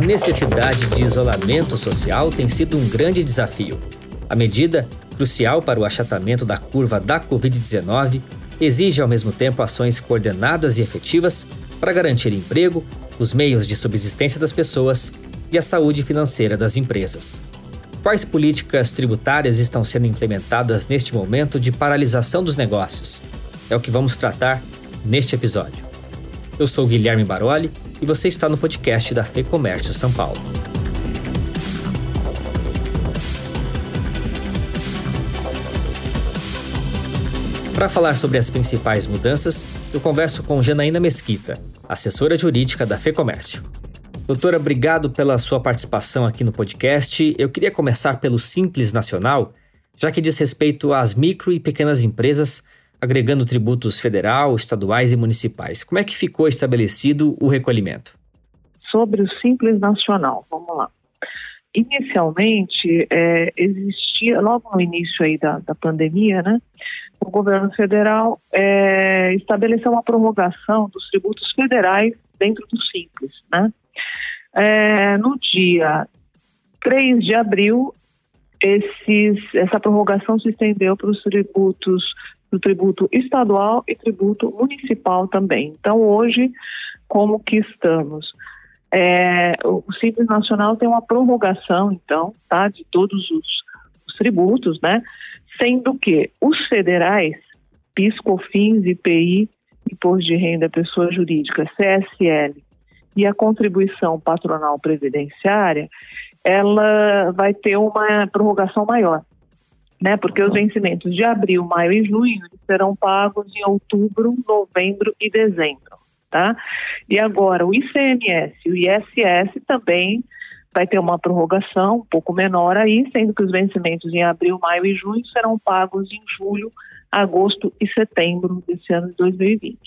a necessidade de isolamento social tem sido um grande desafio. A medida, crucial para o achatamento da curva da Covid-19, exige ao mesmo tempo ações coordenadas e efetivas para garantir emprego, os meios de subsistência das pessoas e a saúde financeira das empresas. Quais políticas tributárias estão sendo implementadas neste momento de paralisação dos negócios? É o que vamos tratar neste episódio. Eu sou Guilherme Baroli e você está no podcast da Fê Comércio São Paulo. Para falar sobre as principais mudanças, eu converso com Janaína Mesquita, assessora jurídica da Fê Comércio. Doutora, obrigado pela sua participação aqui no podcast. Eu queria começar pelo Simples Nacional, já que diz respeito às micro e pequenas empresas agregando tributos federal, estaduais e municipais. Como é que ficou estabelecido o recolhimento? Sobre o Simples Nacional, vamos lá. Inicialmente, é, existia, logo no início aí da, da pandemia, né, o governo federal é, estabeleceu uma prorrogação dos tributos federais dentro do Simples. Né? É, no dia 3 de abril, esses, essa prorrogação se estendeu para os tributos do tributo estadual e tributo municipal também. Então, hoje, como que estamos? É, o Simples Nacional tem uma prorrogação, então, tá, de todos os, os tributos, né? Sendo que os federais, PIS, COFINS, IPI, Imposto de Renda Pessoa Jurídica, CSL, e a contribuição patronal previdenciária, ela vai ter uma prorrogação maior né? Porque os vencimentos de abril, maio e junho serão pagos em outubro, novembro e dezembro, tá? E agora o ICMS e o ISS também vai ter uma prorrogação um pouco menor aí, sendo que os vencimentos em abril, maio e junho serão pagos em julho, agosto e setembro desse ano de 2020.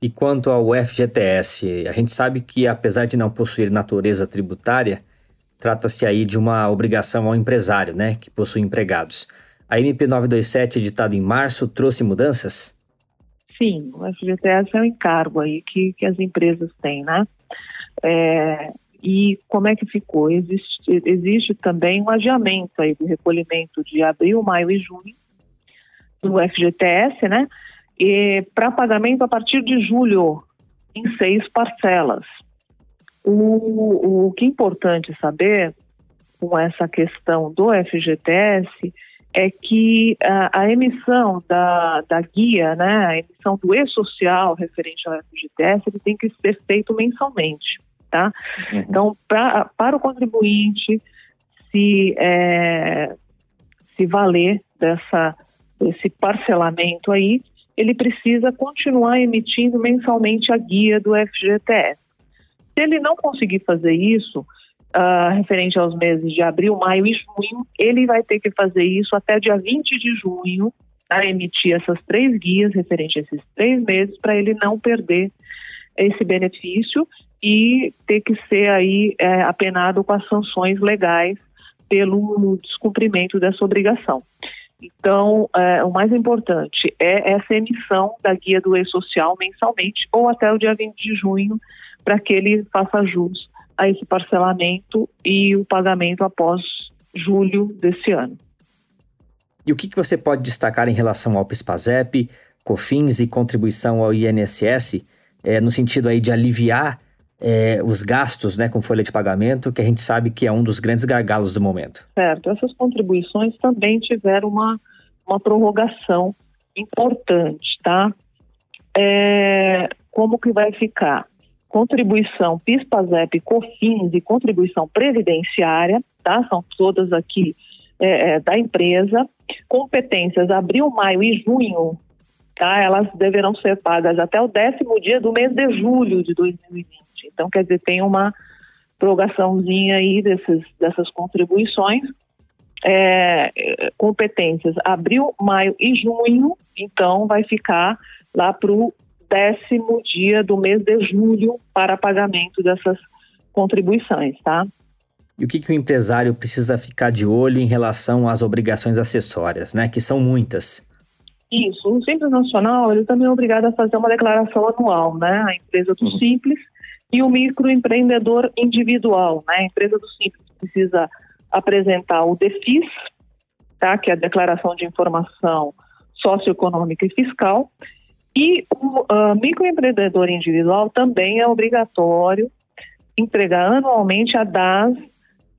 E quanto ao FGTS, a gente sabe que apesar de não possuir natureza tributária, Trata-se aí de uma obrigação ao empresário, né, que possui empregados. A MP 927, editada em março, trouxe mudanças? Sim, o FGTS é um encargo aí que, que as empresas têm, né? É, e como é que ficou? Existe, existe também um adiamento aí do recolhimento de abril, maio e junho do FGTS, né? Para pagamento a partir de julho, em seis parcelas. O, o que é importante saber com essa questão do FGTS é que a, a, emissão da, da guia, né, a emissão do e-social referente ao FGTS, ele tem que ser feito mensalmente, tá? Uhum. Então, pra, para o contribuinte se, é, se valer dessa, desse parcelamento aí, ele precisa continuar emitindo mensalmente a guia do FGTS. Se ele não conseguir fazer isso, uh, referente aos meses de abril, maio e junho, ele vai ter que fazer isso até dia 20 de junho, a emitir essas três guias referente a esses três meses, para ele não perder esse benefício e ter que ser aí é, apenado com as sanções legais pelo descumprimento dessa obrigação. Então, é, o mais importante é essa emissão da guia do e-social mensalmente ou até o dia 20 de junho, para que ele faça jus a esse parcelamento e o pagamento após julho desse ano. E o que, que você pode destacar em relação ao PIS/PASEP, COFINS e contribuição ao INSS, é, no sentido aí de aliviar é, os gastos né, com folha de pagamento, que a gente sabe que é um dos grandes gargalos do momento? Certo, essas contribuições também tiveram uma, uma prorrogação importante, tá? É, como que vai ficar? Contribuição PIS, PASEP, COFINS e contribuição previdenciária, tá? São todas aqui é, é, da empresa. Competências abril, maio e junho, tá? Elas deverão ser pagas até o décimo dia do mês de julho de 2020. Então, quer dizer, tem uma prorrogaçãozinha aí desses, dessas contribuições. É, competências abril, maio e junho, então vai ficar lá para o décimo dia do mês de julho para pagamento dessas contribuições, tá? E o que, que o empresário precisa ficar de olho em relação às obrigações acessórias, né? Que são muitas. Isso. O Simples Nacional, ele também é obrigado a fazer uma declaração anual, né? A empresa do uhum. Simples, e o microempreendedor individual, né? A empresa do Simples precisa apresentar o DEFIS, tá? Que é a Declaração de Informação Socioeconômica e Fiscal, e o uh, microempreendedor individual também é obrigatório entregar anualmente a DAS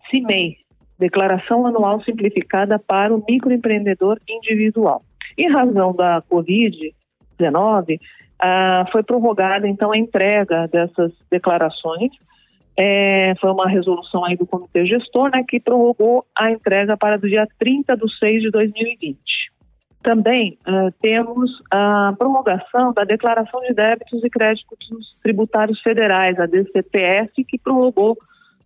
CIMEI, Declaração Anual Simplificada para o Microempreendedor Individual. Em razão da Covid-19, ah, foi prorrogada então a entrega dessas declarações. É, foi uma resolução aí do Comitê Gestor, né, que prorrogou a entrega para o dia 30 de 6 de 2020. Também uh, temos a prorrogação da Declaração de Débitos e Créditos Tributários Federais, a DCTF, que prorrogou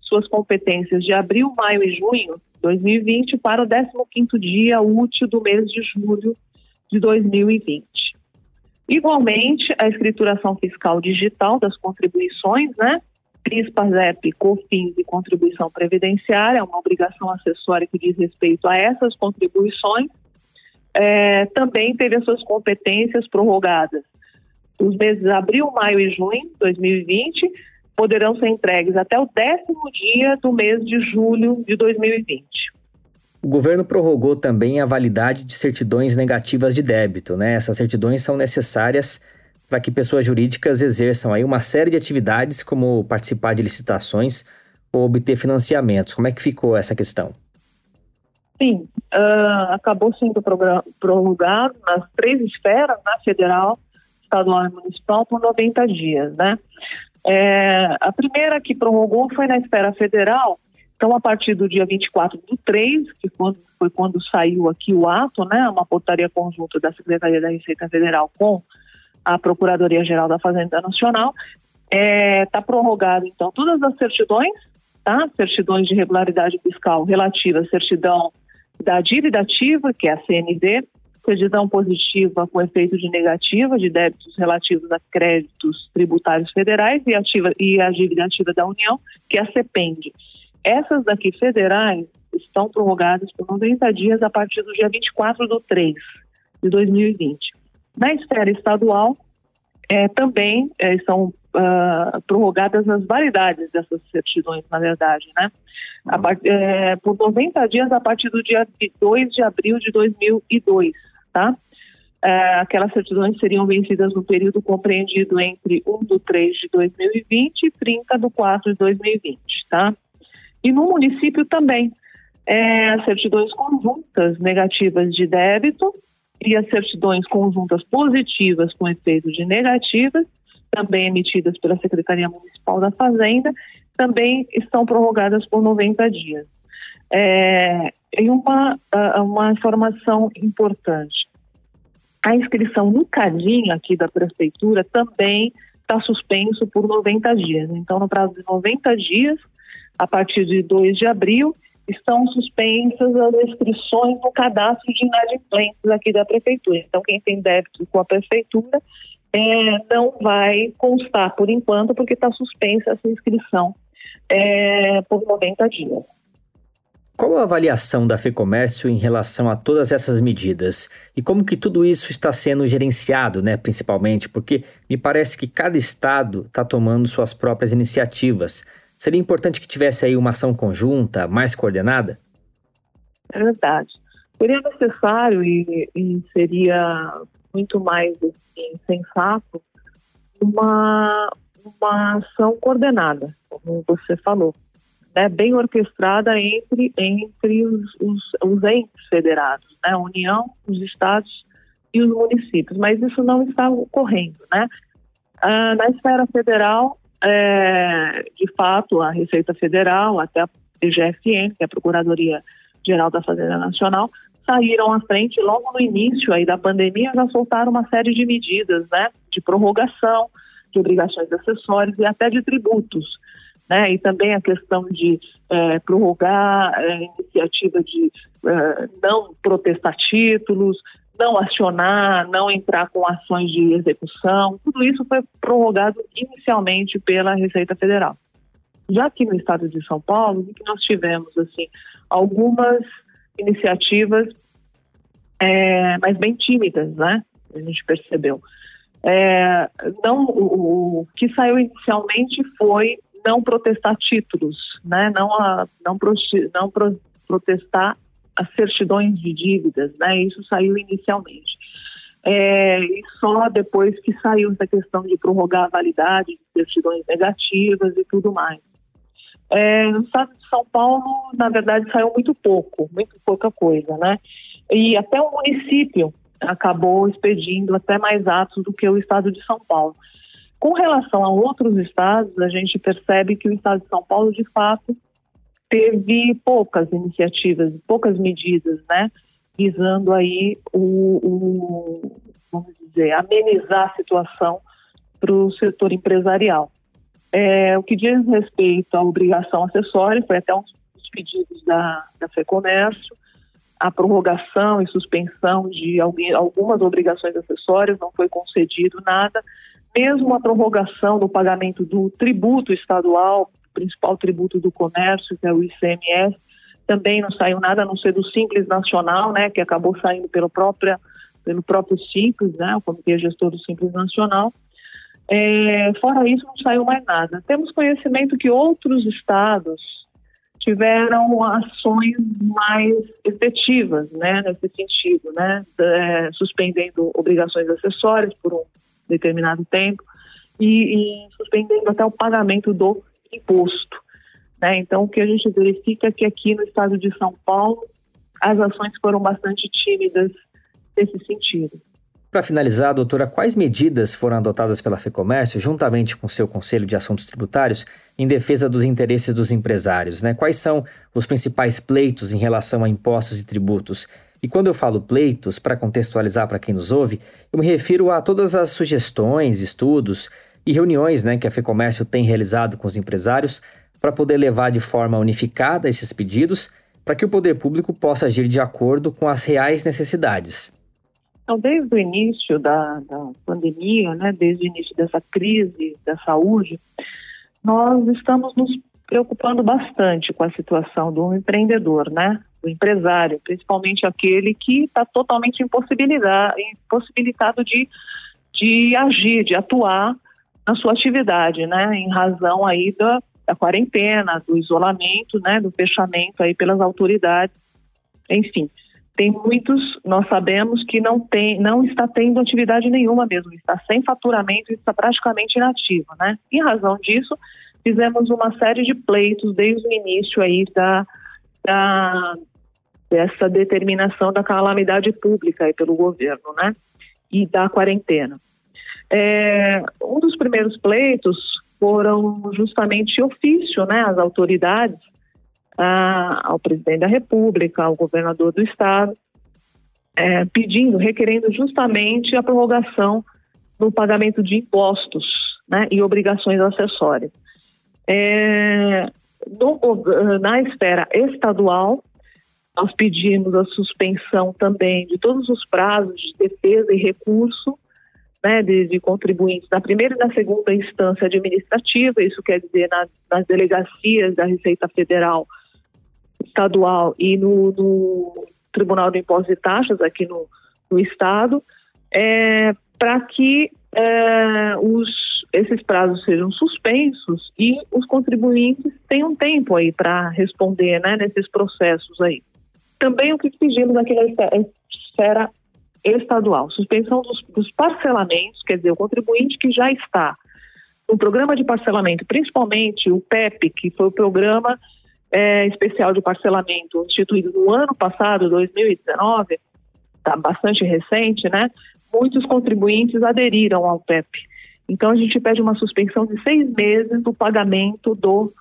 suas competências de abril, maio e junho de 2020 para o 15º dia útil do mês de julho de 2020. Igualmente, a escrituração fiscal digital das contribuições, né? PIS, PASEP, COFINS e contribuição previdenciária, é uma obrigação acessória que diz respeito a essas contribuições, é, também teve as suas competências prorrogadas. Os meses abril, maio e junho de 2020 poderão ser entregues até o décimo dia do mês de julho de 2020. O governo prorrogou também a validade de certidões negativas de débito. Né? Essas certidões são necessárias para que pessoas jurídicas exerçam aí uma série de atividades, como participar de licitações ou obter financiamentos. Como é que ficou essa questão? Sim, uh, acabou sendo prorrogado nas três esferas, na né, federal, estadual e municipal, por 90 dias, né? É, a primeira que prorrogou foi na esfera federal, então a partir do dia 24 do 3, que foi, foi quando saiu aqui o ato, né, uma portaria conjunta da Secretaria da Receita Federal com a Procuradoria-Geral da Fazenda Nacional, está é, tá prorrogado então todas as certidões, tá? certidões de regularidade fiscal relativas à certidão da dívida ativa, que é a CND, certidão positiva com efeito de negativa de débitos relativos a créditos tributários federais e, ativa, e a dívida ativa da União, que é a CEPEND. Essas daqui federais estão prorrogadas por 90 dias a partir do dia 24 de 3 de 2020. Na esfera estadual, é, também é, estão uh, prorrogadas as validades dessas certidões, na verdade, né? Part, é, por 90 dias a partir do dia 2 de abril de 2002 tá? É, aquelas certidões seriam vencidas no período compreendido entre 1 do 3 de 2020 e 30 do 4 de 2020, tá? E no município também, é, as certidões conjuntas negativas de débito e as certidões conjuntas positivas com efeito de negativas, também emitidas pela Secretaria Municipal da Fazenda, também estão prorrogadas por 90 dias. É, e uma, uma informação importante. A inscrição no CADIM aqui da Prefeitura também está suspenso por 90 dias. Então, no prazo de 90 dias, a partir de 2 de abril, estão suspensas as inscrições no cadastro de inadimplentes aqui da Prefeitura. Então, quem tem débito com a Prefeitura é, não vai constar por enquanto, porque está suspensa essa inscrição é, por 90 dias. Qual a avaliação da FEComércio em relação a todas essas medidas? E como que tudo isso está sendo gerenciado, né, principalmente? Porque me parece que cada estado está tomando suas próprias iniciativas. Seria importante que tivesse aí uma ação conjunta, mais coordenada? É verdade. Seria necessário e, e seria muito mais assim, sensato uma, uma ação coordenada, como você falou né, bem orquestrada entre, entre os, os, os entes federados, né, a União, os estados e os municípios, mas isso não está ocorrendo. Né? Ah, na esfera federal, é, de fato, a Receita Federal, até a PGFN, que é a Procuradoria Geral da Fazenda Nacional, saíram à frente logo no início aí da pandemia, já soltaram uma série de medidas, né, de prorrogação, de obrigações acessórias e até de tributos né? E também a questão de é, prorrogar a é, iniciativa de é, não protestar títulos, não acionar, não entrar com ações de execução, tudo isso foi prorrogado inicialmente pela Receita Federal. Já aqui no estado de São Paulo, que nós tivemos assim algumas iniciativas é, mas bem tímidas, né? A gente percebeu. É, não, o, o, que saiu inicialmente foi não protestar títulos, né? não, a, não, pro, não pro, protestar as certidões de dívidas, né? isso saiu inicialmente. É, e só depois que saiu essa questão de prorrogar a validade de certidões negativas e tudo mais. É, no estado de São Paulo, na verdade, saiu muito pouco, muito pouca coisa, né? E até o município acabou expedindo até mais atos do que o estado de São Paulo. Com relação a outros estados, a gente percebe que o estado de São Paulo, de fato, teve poucas iniciativas, poucas medidas, né? visando aí o, o vamos dizer, amenizar a situação para o setor empresarial. É, o que diz respeito à obrigação acessória, foi até um dos pedidos da, da FEComércio, a prorrogação e suspensão de algumas obrigações acessórias, não foi concedido nada, mesmo a prorrogação do pagamento do tributo estadual, principal tributo do comércio, que é o ICMS, também não saiu nada a não ser do Simples Nacional, né, que acabou saindo pelo, própria, pelo próprio Simples, né, o Comitê Gestor do Simples Nacional. É, fora isso, não saiu mais nada. Temos conhecimento que outros estados tiveram ações mais efetivas, né, nesse sentido, né, é, suspendendo obrigações acessórias por um determinado tempo e, e suspendendo até o pagamento do imposto. Né? Então, o que a gente verifica é que aqui no estado de São Paulo, as ações foram bastante tímidas nesse sentido. Para finalizar, doutora, quais medidas foram adotadas pela FEComércio, juntamente com seu Conselho de Assuntos Tributários, em defesa dos interesses dos empresários? Né? Quais são os principais pleitos em relação a impostos e tributos? E quando eu falo pleitos, para contextualizar para quem nos ouve, eu me refiro a todas as sugestões, estudos e reuniões né, que a FEComércio tem realizado com os empresários para poder levar de forma unificada esses pedidos para que o poder público possa agir de acordo com as reais necessidades. Então, desde o início da, da pandemia, né, desde o início dessa crise da saúde, nós estamos nos preocupando bastante com a situação do empreendedor, né, do empresário, principalmente aquele que está totalmente impossibilitado, impossibilitado de, de agir, de atuar na sua atividade, né, em razão aí da, da quarentena, do isolamento, né, do fechamento aí pelas autoridades. Enfim, tem muitos, nós sabemos que não tem, não está tendo atividade nenhuma mesmo, está sem faturamento está praticamente inativo, né? Em razão disso, fizemos uma série de pleitos desde o início aí da, da dessa determinação da calamidade pública aí pelo governo, né? E da quarentena. É, um dos primeiros pleitos foram justamente ofício, né, às autoridades, a, ao presidente da República, ao governador do estado, é, pedindo, requerendo justamente a prorrogação no pagamento de impostos né, e obrigações acessórias. É, no, na esfera estadual, nós pedimos a suspensão também de todos os prazos de defesa e recurso né, de, de, contribuintes na primeira e na segunda instância administrativa, isso quer dizer nas, nas delegacias da Receita Federal, Estadual e no, no Tribunal de Impostos e Taxas aqui no, no Estado, é, para que é, os, esses prazos sejam suspensos e os contribuintes tenham tempo aí para responder né, nesses processos aí. Também o que pedimos aqui na esfera estadual, suspensão dos, dos parcelamentos, quer dizer, o contribuinte que já está no programa de parcelamento, principalmente o PEP, que foi o programa é, especial de parcelamento instituído no ano passado, 2019, está bastante recente, né? Muitos contribuintes aderiram ao PEP. Então a gente pede uma suspensão de seis meses do pagamento do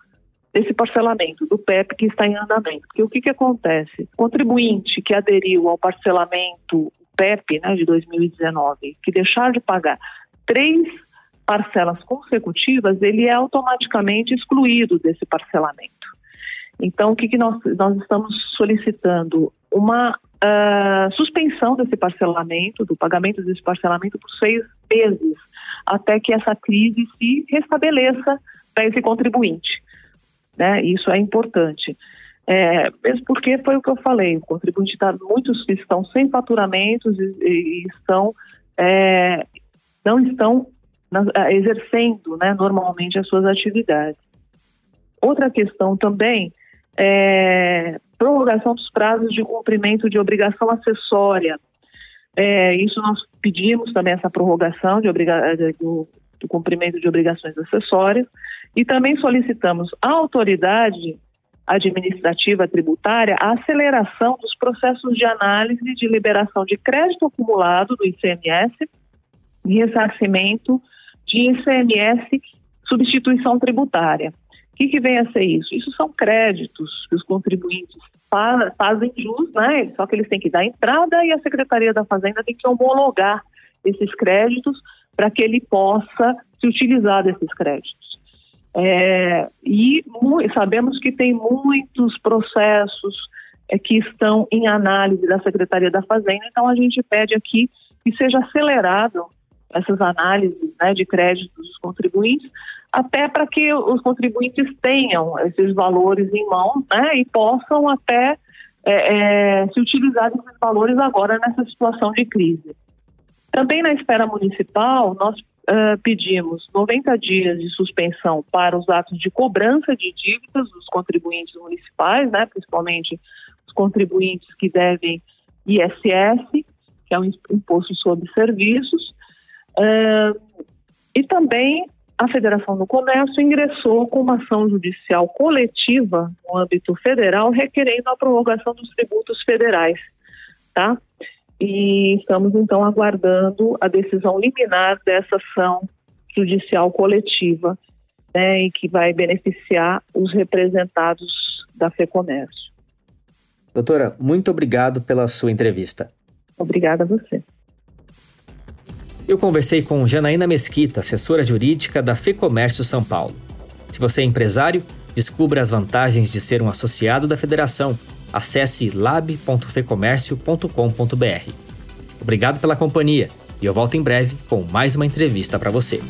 desse parcelamento do PEP que está em andamento. Porque o que, que acontece? O contribuinte que aderiu ao parcelamento PEP né, de 2019, que deixar de pagar três parcelas consecutivas, ele é automaticamente excluído desse parcelamento. Então, o que, que nós, nós estamos solicitando? Uma uh, suspensão desse parcelamento, do pagamento desse parcelamento por seis meses, até que essa crise se restabeleça para esse contribuinte. Né? Isso é importante. É, mesmo porque foi o que eu falei, o contribuinte está, muitos estão sem faturamentos e, e estão é, não estão exercendo né, normalmente as suas atividades. Outra questão também é prorrogação dos prazos de cumprimento de obrigação acessória. É, isso nós pedimos também essa prorrogação de do, do cumprimento de obrigações acessórias e também solicitamos à autoridade administrativa tributária a aceleração dos processos de análise de liberação de crédito acumulado do ICMS e ressarcimento de ICMS substituição tributária. O que, que, vem a ser isso? Isso são créditos que os contribuintes fazem jus, né? Só que eles têm que dar entrada e a Secretaria da Fazenda tem que homologar esses créditos para que ele possa se utilizar desses créditos. É, e sabemos que tem muitos processos é, que estão em análise da Secretaria da Fazenda, então a gente pede aqui que seja acelerado essas análises né, de créditos dos contribuintes, até para que os contribuintes tenham esses valores em mão né, e possam até é, é, se utilizar desses valores agora nessa situação de crise. Também na esfera municipal, nós uh, pedimos 90 dias de suspensão para os atos de cobrança de dívidas dos contribuintes municipais, né, principalmente os contribuintes que devem ISS, que é o Imposto sobre Serviços, uh, e também a Federação do Comércio ingressou com uma ação judicial coletiva no âmbito federal requerendo a prorrogação dos tributos federais, tá? e estamos então aguardando a decisão liminar dessa ação judicial coletiva, né, e que vai beneficiar os representados da FEComércio. Doutora, muito obrigado pela sua entrevista. Obrigada a você. Eu conversei com Janaína Mesquita, assessora jurídica da FEComércio São Paulo. Se você é empresário, descubra as vantagens de ser um associado da federação acesse lab.fecomércio.com.br. Obrigado pela companhia e eu volto em breve com mais uma entrevista para você.